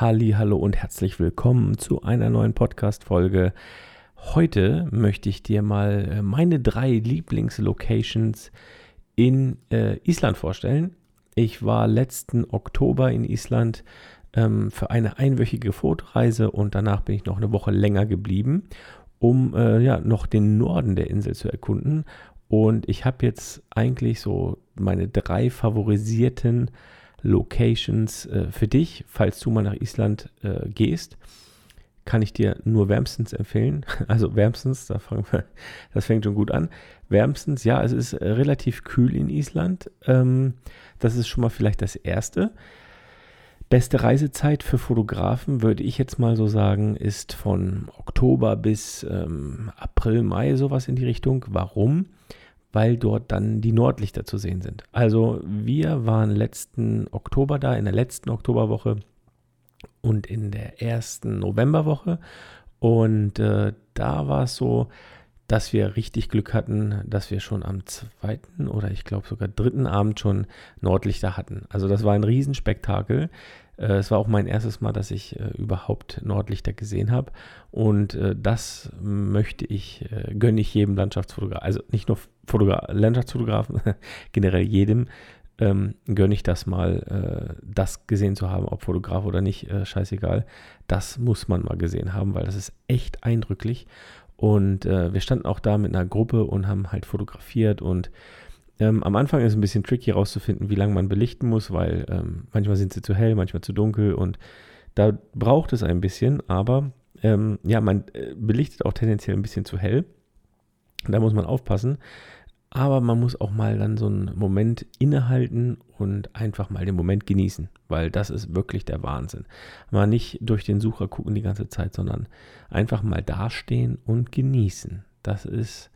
Halli, hallo und herzlich willkommen zu einer neuen Podcast-Folge. Heute möchte ich dir mal äh, meine drei Lieblingslocations in äh, Island vorstellen. Ich war letzten Oktober in Island ähm, für eine einwöchige Fotoreise und danach bin ich noch eine Woche länger geblieben, um äh, ja, noch den Norden der Insel zu erkunden. Und ich habe jetzt eigentlich so meine drei favorisierten Locations äh, für dich, falls du mal nach Island äh, gehst. Kann ich dir nur wärmstens empfehlen. Also wärmstens, da fangen wir, das fängt schon gut an. Wärmstens, ja, es ist äh, relativ kühl in Island. Ähm, das ist schon mal vielleicht das Erste. Beste Reisezeit für Fotografen, würde ich jetzt mal so sagen, ist von Oktober bis ähm, April, Mai, sowas in die Richtung. Warum? Weil dort dann die Nordlichter zu sehen sind. Also wir waren letzten Oktober da, in der letzten Oktoberwoche und in der ersten Novemberwoche. Und äh, da war es so, dass wir richtig Glück hatten, dass wir schon am zweiten oder ich glaube sogar dritten Abend schon Nordlichter hatten. Also das war ein Riesenspektakel. Äh, es war auch mein erstes Mal, dass ich äh, überhaupt Nordlichter gesehen habe. Und äh, das möchte ich, äh, gönne ich jedem Landschaftsfotografen, also nicht nur Fotogra Landschaftsfotografen, generell jedem, ähm, gönne ich das mal, äh, das gesehen zu haben, ob Fotograf oder nicht, äh, scheißegal. Das muss man mal gesehen haben, weil das ist echt eindrücklich. Und wir standen auch da mit einer Gruppe und haben halt fotografiert und ähm, am Anfang ist es ein bisschen tricky herauszufinden, wie lange man belichten muss, weil ähm, manchmal sind sie zu hell, manchmal zu dunkel und da braucht es ein bisschen, aber ähm, ja, man äh, belichtet auch tendenziell ein bisschen zu hell. Da muss man aufpassen. Aber man muss auch mal dann so einen Moment innehalten und einfach mal den Moment genießen, weil das ist wirklich der Wahnsinn. Mal nicht durch den Sucher gucken die ganze Zeit, sondern einfach mal dastehen und genießen. Das ist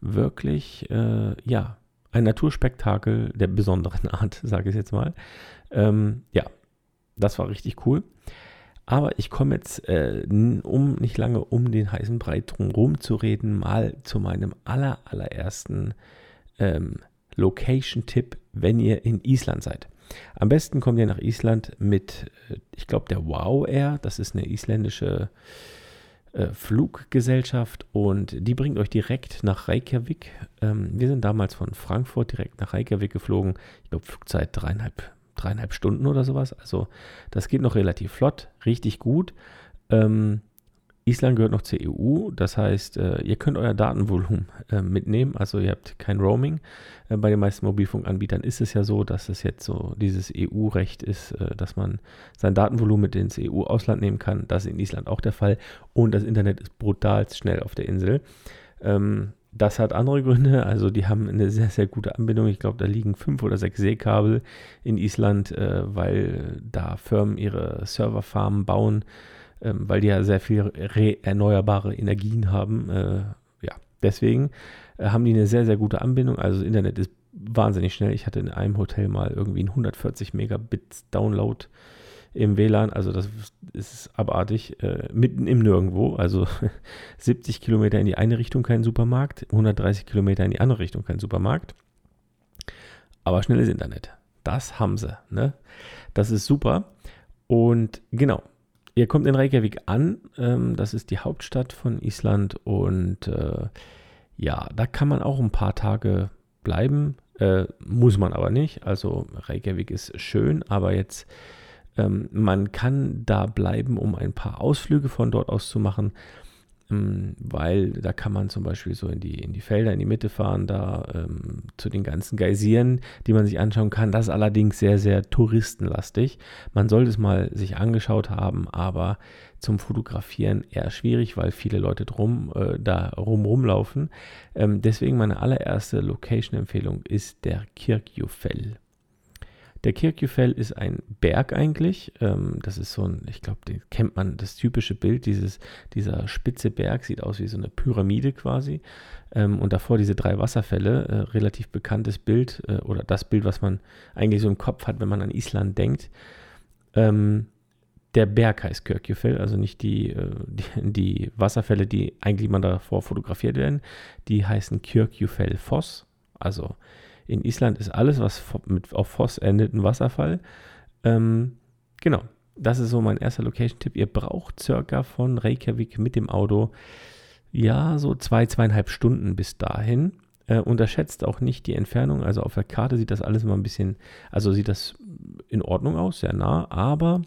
wirklich, äh, ja, ein Naturspektakel der besonderen Art, sage ich jetzt mal. Ähm, ja, das war richtig cool. Aber ich komme jetzt, äh, um nicht lange um den heißen Brei drumherum zu reden, mal zu meinem aller, allerersten ähm, Location-Tipp, wenn ihr in Island seid. Am besten kommt ihr nach Island mit, äh, ich glaube, der Wow Air. Das ist eine isländische Fluggesellschaft und die bringt euch direkt nach Reykjavik. Ähm, wir sind damals von Frankfurt direkt nach Reykjavik geflogen. Ich glaube, Flugzeit dreieinhalb, dreieinhalb Stunden oder sowas. Also das geht noch relativ flott, richtig gut. Ähm, Island gehört noch zur EU, das heißt, äh, ihr könnt euer Datenvolumen äh, mitnehmen, also ihr habt kein Roaming. Äh, bei den meisten Mobilfunkanbietern ist es ja so, dass es jetzt so dieses EU-Recht ist, dass man sein Datenvolumen mit ins EU-Ausland nehmen kann. Das ist in Island auch der Fall und das Internet ist brutal schnell auf der Insel. Ähm, das hat andere Gründe, also die haben eine sehr, sehr gute Anbindung. Ich glaube, da liegen fünf oder sechs Seekabel in Island, weil da Firmen ihre Serverfarmen bauen ähm, weil die ja sehr viel erneuerbare Energien haben. Äh, ja, deswegen äh, haben die eine sehr, sehr gute Anbindung. Also das Internet ist wahnsinnig schnell. Ich hatte in einem Hotel mal irgendwie einen 140 Megabit Download im WLAN. Also das ist abartig. Äh, mitten im Nirgendwo. Also 70 Kilometer in die eine Richtung kein Supermarkt, 130 Kilometer in die andere Richtung kein Supermarkt. Aber schnelles Internet. Das haben sie. Ne? Das ist super. Und genau, Ihr kommt in Reykjavik an, ähm, das ist die Hauptstadt von Island und äh, ja, da kann man auch ein paar Tage bleiben, äh, muss man aber nicht. Also Reykjavik ist schön, aber jetzt ähm, man kann da bleiben, um ein paar Ausflüge von dort aus zu machen. Weil da kann man zum Beispiel so in die, in die Felder, in die Mitte fahren, da ähm, zu den ganzen Geysiren, die man sich anschauen kann. Das ist allerdings sehr, sehr touristenlastig. Man sollte es mal sich angeschaut haben, aber zum Fotografieren eher schwierig, weil viele Leute drum, äh, da rum rumlaufen. Ähm, deswegen meine allererste Location-Empfehlung ist der Kirkjufell. Der Kirkjufell ist ein Berg eigentlich. Ähm, das ist so ein, ich glaube, den kennt man, das typische Bild, dieses, dieser spitze Berg sieht aus wie so eine Pyramide quasi. Ähm, und davor diese drei Wasserfälle, äh, relativ bekanntes Bild äh, oder das Bild, was man eigentlich so im Kopf hat, wenn man an Island denkt. Ähm, der Berg heißt Kirkjufell, also nicht die, äh, die, die, Wasserfälle, die eigentlich mal davor fotografiert werden. Die heißen Kirkjufell Foss, also in Island ist alles, was mit auf Voss endet, ein Wasserfall. Ähm, genau. das ist so mein erster Location-Tipp. Ihr braucht circa von Reykjavik mit dem Auto, ja, so zwei, zweieinhalb Stunden bis dahin. Äh, unterschätzt auch nicht die Entfernung. Also auf der Karte sieht das alles immer ein bisschen, also sieht das in Ordnung aus, sehr nah, aber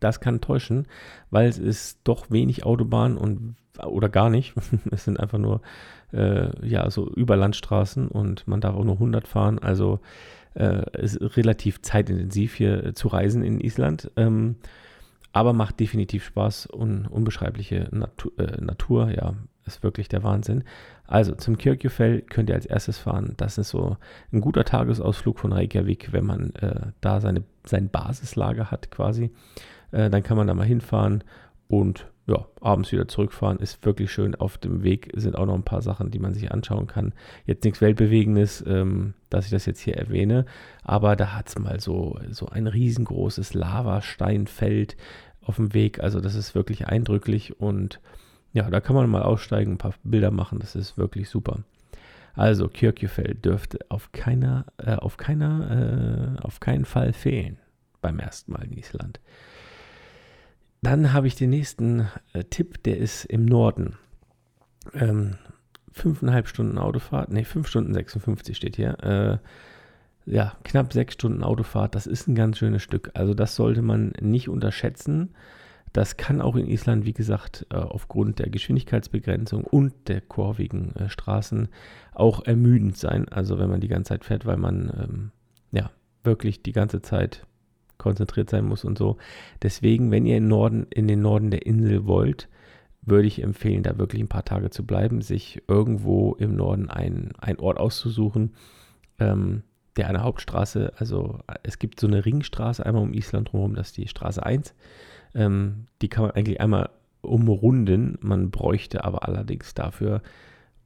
das kann täuschen, weil es ist doch wenig Autobahn und oder gar nicht. es sind einfach nur äh, ja so Überlandstraßen und man darf auch nur 100 fahren. Also äh, ist relativ zeitintensiv hier zu reisen in Island. Ähm, aber macht definitiv Spaß und unbeschreibliche Natur, äh, Natur, ja, ist wirklich der Wahnsinn. Also zum Kirkjufell könnt ihr als erstes fahren. Das ist so ein guter Tagesausflug von Reykjavik, wenn man äh, da seine, sein Basislager hat quasi. Äh, dann kann man da mal hinfahren und ja, abends wieder zurückfahren. Ist wirklich schön. Auf dem Weg sind auch noch ein paar Sachen, die man sich anschauen kann. Jetzt nichts Weltbewegendes, ähm, dass ich das jetzt hier erwähne, aber da hat es mal so, so ein riesengroßes Lavasteinfeld auf dem Weg. Also das ist wirklich eindrücklich und ja, da kann man mal aussteigen, ein paar Bilder machen. Das ist wirklich super. Also Kirkjufell dürfte auf keiner, äh, auf keiner, äh, auf keinen Fall fehlen beim ersten Mal in Island. Dann habe ich den nächsten äh, Tipp, der ist im Norden. Ähm, fünfeinhalb Stunden Autofahrt, ne, fünf Stunden 56 steht hier. Äh, ja, knapp sechs Stunden Autofahrt, das ist ein ganz schönes Stück. Also das sollte man nicht unterschätzen. Das kann auch in Island, wie gesagt, äh, aufgrund der Geschwindigkeitsbegrenzung und der kurvigen äh, Straßen auch ermüdend sein. Also wenn man die ganze Zeit fährt, weil man ähm, ja wirklich die ganze Zeit konzentriert sein muss und so. Deswegen, wenn ihr in, Norden, in den Norden der Insel wollt, würde ich empfehlen, da wirklich ein paar Tage zu bleiben, sich irgendwo im Norden einen Ort auszusuchen, ähm, der eine Hauptstraße, also es gibt so eine Ringstraße einmal um Island drumherum, das ist die Straße 1. Ähm, die kann man eigentlich einmal umrunden, man bräuchte aber allerdings dafür,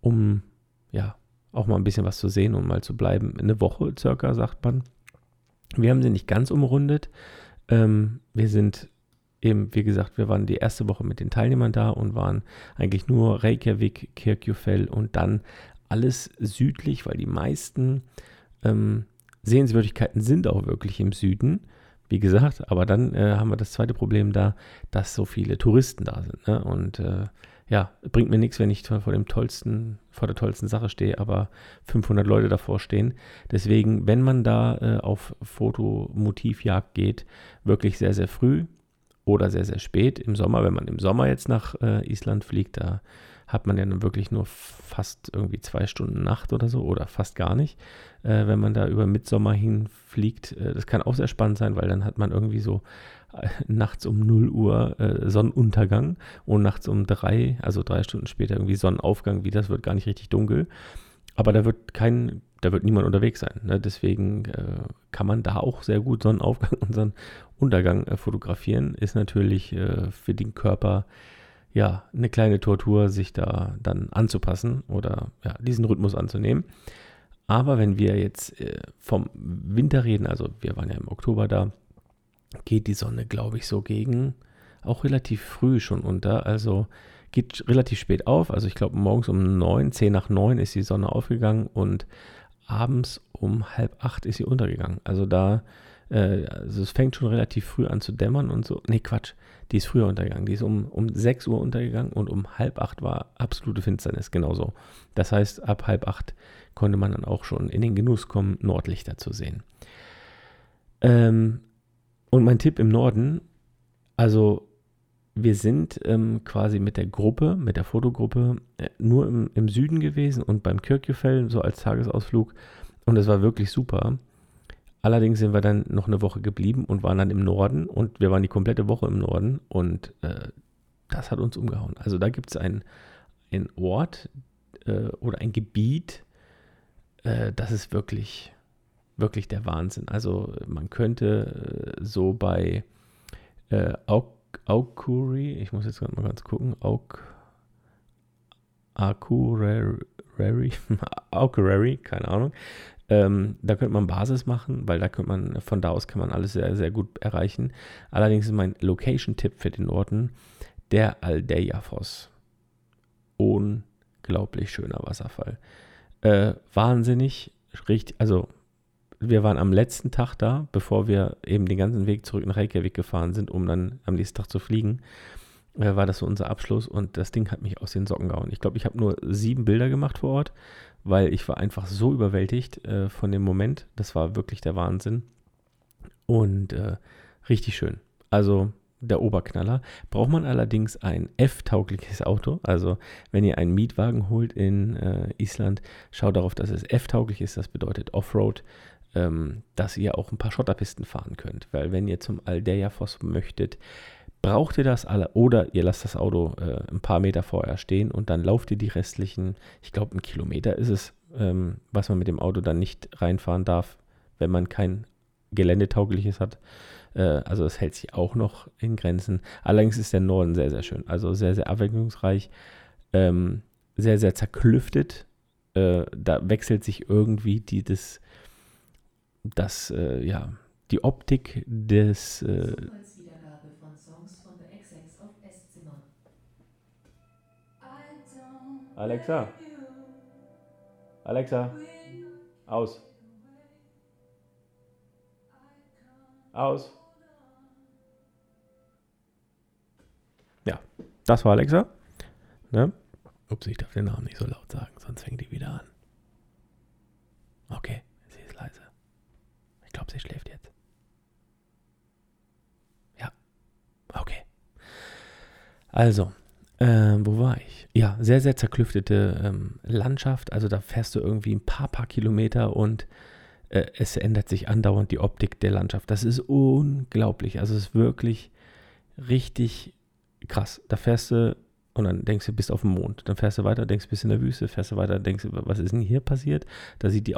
um ja auch mal ein bisschen was zu sehen und mal zu bleiben, eine Woche circa, sagt man. Wir haben sie nicht ganz umrundet. Ähm, wir sind eben, wie gesagt, wir waren die erste Woche mit den Teilnehmern da und waren eigentlich nur Reykjavik, Kirkjufell und dann alles südlich, weil die meisten ähm, Sehenswürdigkeiten sind auch wirklich im Süden. Wie gesagt, aber dann äh, haben wir das zweite Problem da, dass so viele Touristen da sind. Ne? Und äh, ja, bringt mir nichts, wenn ich vor dem tollsten, vor der tollsten Sache stehe, aber 500 Leute davor stehen. Deswegen, wenn man da äh, auf Fotomotivjagd geht, wirklich sehr, sehr früh oder sehr, sehr spät im Sommer. Wenn man im Sommer jetzt nach äh, Island fliegt, da hat man ja dann wirklich nur fast irgendwie zwei Stunden Nacht oder so oder fast gar nicht, äh, wenn man da über Mitsommer hinfliegt. Äh, das kann auch sehr spannend sein, weil dann hat man irgendwie so nachts um 0 Uhr äh, Sonnenuntergang und nachts um 3, also drei Stunden später irgendwie Sonnenaufgang wieder. Es wird gar nicht richtig dunkel. Aber da wird kein, da wird niemand unterwegs sein. Ne? Deswegen äh, kann man da auch sehr gut Sonnenaufgang und Sonnenuntergang äh, fotografieren. Ist natürlich äh, für den Körper ja eine kleine Tortur, sich da dann anzupassen oder ja, diesen Rhythmus anzunehmen. Aber wenn wir jetzt äh, vom Winter reden, also wir waren ja im Oktober da, geht die Sonne, glaube ich, so gegen auch relativ früh schon unter. Also geht relativ spät auf. Also ich glaube, morgens um 9, 10 nach 9 ist die Sonne aufgegangen und abends um halb acht ist sie untergegangen. Also da, äh, also es fängt schon relativ früh an zu dämmern und so. Nee, Quatsch, die ist früher untergegangen. Die ist um, um 6 Uhr untergegangen und um halb acht war absolute Finsternis, genauso. Das heißt, ab halb acht konnte man dann auch schon in den Genuss kommen, Nordlichter zu sehen. Ähm, und mein Tipp im Norden, also wir sind ähm, quasi mit der Gruppe, mit der Fotogruppe äh, nur im, im, Süden gewesen und beim Kirkjufell so als Tagesausflug und es war wirklich super. Allerdings sind wir dann noch eine Woche geblieben und waren dann im Norden und wir waren die komplette Woche im Norden und äh, das hat uns umgehauen. Also da gibt es einen Ort äh, oder ein Gebiet, äh, das ist wirklich wirklich der Wahnsinn. Also man könnte äh, so bei äh, Aukuri, ich muss jetzt mal ganz gucken, Auk, Akurari, Akurari, keine Ahnung. Ähm, da könnte man Basis machen, weil da könnte man, von da aus kann man alles sehr, sehr gut erreichen. Allerdings ist mein Location-Tipp für den Orten der Aldeiafoss. Unglaublich schöner Wasserfall. Äh, wahnsinnig, richtig, also wir waren am letzten Tag da, bevor wir eben den ganzen Weg zurück nach Reykjavik gefahren sind, um dann am nächsten Tag zu fliegen. Äh, war das so unser Abschluss und das Ding hat mich aus den Socken gehauen. Ich glaube, ich habe nur sieben Bilder gemacht vor Ort, weil ich war einfach so überwältigt äh, von dem Moment. Das war wirklich der Wahnsinn. Und äh, richtig schön. Also der Oberknaller. Braucht man allerdings ein F-taugliches Auto. Also wenn ihr einen Mietwagen holt in äh, Island, schaut darauf, dass es F-tauglich ist. Das bedeutet Offroad, ähm, dass ihr auch ein paar Schotterpisten fahren könnt. Weil wenn ihr zum Aldeia-Foss möchtet, braucht ihr das alle oder ihr lasst das Auto äh, ein paar Meter vorher stehen und dann lauft ihr die restlichen, ich glaube ein Kilometer ist es, ähm, was man mit dem Auto dann nicht reinfahren darf, wenn man kein geländetaugliches hat. Äh, also es hält sich auch noch in Grenzen. Allerdings ist der Norden sehr, sehr schön. Also sehr, sehr abwechslungsreich, ähm, sehr, sehr zerklüftet. Äh, da wechselt sich irgendwie die, das, das äh, ja, die Optik des äh, Alexa. Alexa. Aus. Aus. Ja, das war Alexa. Ne? Ups, ich darf den Namen nicht so laut sagen, sonst fängt die wieder an. Okay, sie ist leise. Ich glaube, sie schläft jetzt. Ja. Okay. Also, äh, wo war ich? Ja, sehr, sehr zerklüftete ähm, Landschaft. Also da fährst du irgendwie ein paar, paar Kilometer und äh, es ändert sich andauernd die Optik der Landschaft. Das ist unglaublich. Also es ist wirklich richtig krass. Da fährst du und dann denkst du, bist auf dem Mond. Dann fährst du weiter, denkst, bist in der Wüste, fährst du weiter, denkst, was ist denn hier passiert? Da sieht die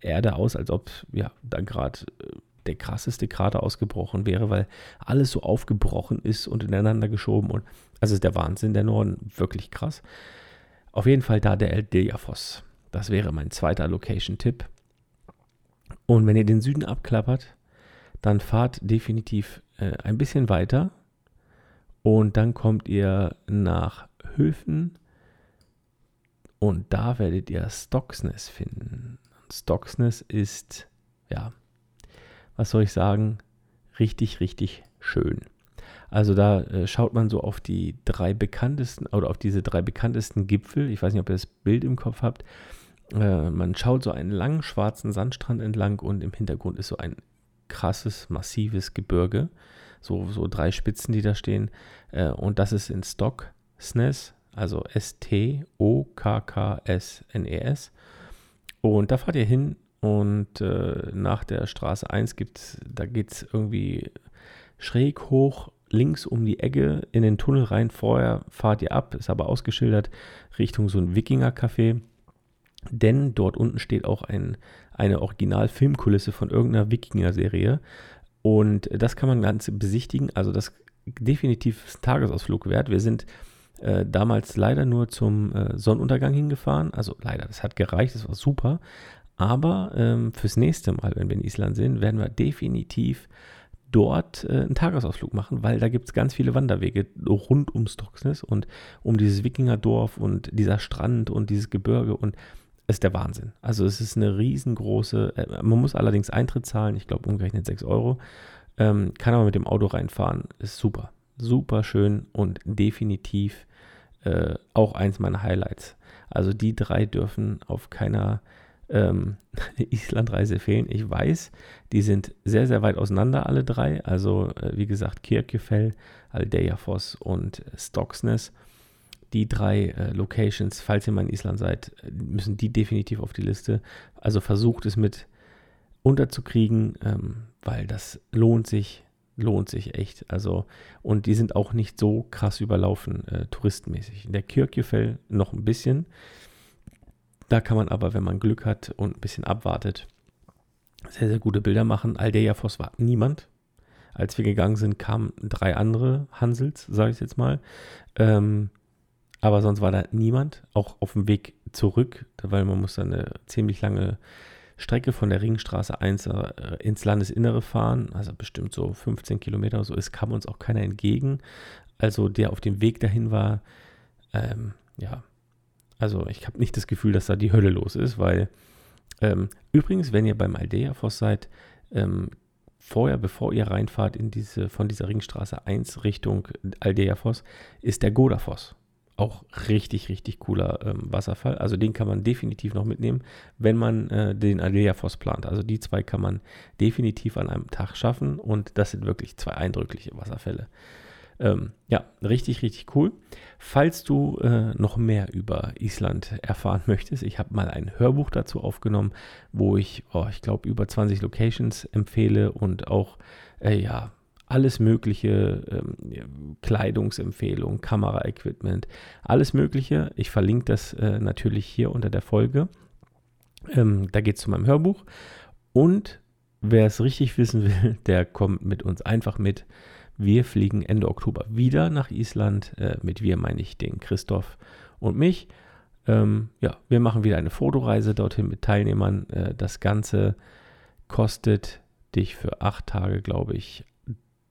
Erde aus, als ob ja da gerade äh, der krasseste Krater ausgebrochen wäre, weil alles so aufgebrochen ist und ineinander geschoben. Und also ist der Wahnsinn, der Norden, wirklich krass. Auf jeden Fall da der El Diafos. Das wäre mein zweiter Location-Tipp. Und wenn ihr den Süden abklappert, dann fahrt definitiv äh, ein bisschen weiter und dann kommt ihr nach Höfen und da werdet ihr Stocksness finden. Stocksness ist, ja, was soll ich sagen, richtig, richtig schön. Also da äh, schaut man so auf die drei bekanntesten oder auf diese drei bekanntesten Gipfel. Ich weiß nicht, ob ihr das Bild im Kopf habt. Äh, man schaut so einen langen schwarzen Sandstrand entlang und im Hintergrund ist so ein krasses, massives Gebirge. So, so drei Spitzen, die da stehen. Äh, und das ist in Stocksness, also S-T-O-K-K-S-N-E-S. Und da fahrt ihr hin und äh, nach der Straße 1 gibt's, da geht es irgendwie schräg hoch links um die Ecke in den Tunnel rein. Vorher fahrt ihr ab, ist aber ausgeschildert, Richtung so ein Wikinger-Café. Denn dort unten steht auch ein, eine Original-Filmkulisse von irgendeiner Wikinger-Serie. Und das kann man ganz besichtigen. Also das definitiv ist ein Tagesausflug wert. Wir sind äh, damals leider nur zum äh, Sonnenuntergang hingefahren. Also leider, das hat gereicht, das war super. Aber ähm, fürs nächste Mal, wenn wir in Island sind, werden wir definitiv dort äh, einen Tagesausflug machen, weil da gibt es ganz viele Wanderwege rund um Stocksness und um dieses Wikingerdorf und dieser Strand und dieses Gebirge und ist der Wahnsinn. Also es ist eine riesengroße, äh, man muss allerdings Eintritt zahlen, ich glaube umgerechnet 6 Euro, ähm, kann aber mit dem Auto reinfahren, ist super, super schön und definitiv äh, auch eins meiner Highlights. Also die drei dürfen auf keiner ähm, Islandreise fehlen. Ich weiß, die sind sehr, sehr weit auseinander, alle drei. Also, äh, wie gesagt, Kirkjufell, Aldeiafoss und Stocksness. Die drei äh, Locations, falls ihr mal in Island seid, müssen die definitiv auf die Liste. Also versucht es mit unterzukriegen, ähm, weil das lohnt sich, lohnt sich echt. Also, und die sind auch nicht so krass überlaufen, äh, touristenmäßig. In der Kirkjufell noch ein bisschen. Da kann man aber, wenn man Glück hat und ein bisschen abwartet, sehr, sehr gute Bilder machen. Aldeia-Foss war niemand. Als wir gegangen sind, kamen drei andere Hansels, sage ich jetzt mal. Ähm, aber sonst war da niemand, auch auf dem Weg zurück, weil man muss dann eine ziemlich lange Strecke von der Ringstraße 1 äh, ins Landesinnere fahren, also bestimmt so 15 Kilometer oder so. Es kam uns auch keiner entgegen. Also der auf dem Weg dahin war, ähm, ja, also ich habe nicht das Gefühl, dass da die Hölle los ist, weil Ähm, übrigens, wenn ihr beim Aldea-Foss seid, ähm, vorher, bevor ihr reinfahrt in diese, von dieser Ringstraße 1 Richtung Aldea-Foss, ist der Godafoss. Auch richtig, richtig cooler ähm, Wasserfall. Also den kann man definitiv noch mitnehmen, wenn man äh, den Aldea-Foss plant. Also die zwei kann man definitiv an einem Tag schaffen und das sind wirklich zwei eindrückliche Wasserfälle. Ähm, ja, richtig, richtig cool. Falls du äh, noch mehr über Island erfahren möchtest, ich habe mal ein Hörbuch dazu aufgenommen, wo ich, oh, ich glaube, über 20 Locations empfehle und auch, äh, ja, alles Mögliche, ähm, Kleidungsempfehlungen, Kameraequipment, alles Mögliche. Ich verlinke das äh, natürlich hier unter der Folge. Ähm, da geht es zu meinem Hörbuch. Und wer es richtig wissen will, der kommt mit uns einfach mit wir fliegen Ende Oktober wieder nach Island. Äh, mit wir meine ich den Christoph und mich. Ähm, ja, wir machen wieder eine Fotoreise dorthin mit Teilnehmern. Äh, das Ganze kostet dich für acht Tage, glaube ich,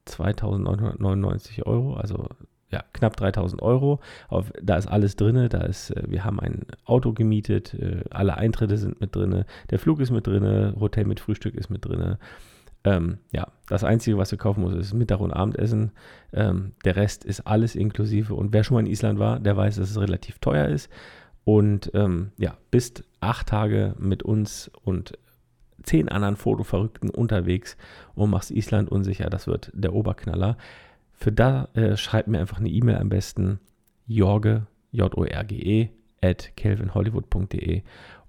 2999 Euro, also ja, knapp 3000 Euro. Auf, da ist alles drin. Da äh, wir haben ein Auto gemietet, äh, alle Eintritte sind mit drin, der Flug ist mit drin, Hotel mit Frühstück ist mit drin. Ähm, ja, das Einzige, was du kaufen musst, ist Mittag- und Abendessen. Ähm, der Rest ist alles inklusive. Und wer schon mal in Island war, der weiß, dass es relativ teuer ist. Und ähm, ja, bist acht Tage mit uns und zehn anderen Fotoverrückten unterwegs und machst Island unsicher. Das wird der Oberknaller. Für da äh, schreib mir einfach eine E-Mail am besten. Jorge, J-O-R-G-E, at kelvinhollywood.de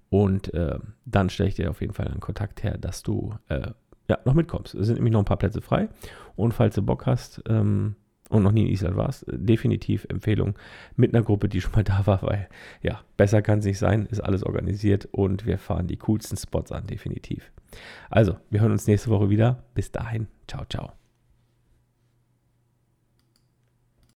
und äh, dann stelle ich dir auf jeden Fall einen Kontakt her, dass du äh, ja, noch mitkommst. Es sind nämlich noch ein paar Plätze frei. Und falls du Bock hast ähm, und noch nie in Island warst, definitiv Empfehlung mit einer Gruppe, die schon mal da war, weil ja, besser kann es nicht sein, ist alles organisiert und wir fahren die coolsten Spots an, definitiv. Also, wir hören uns nächste Woche wieder. Bis dahin, ciao, ciao.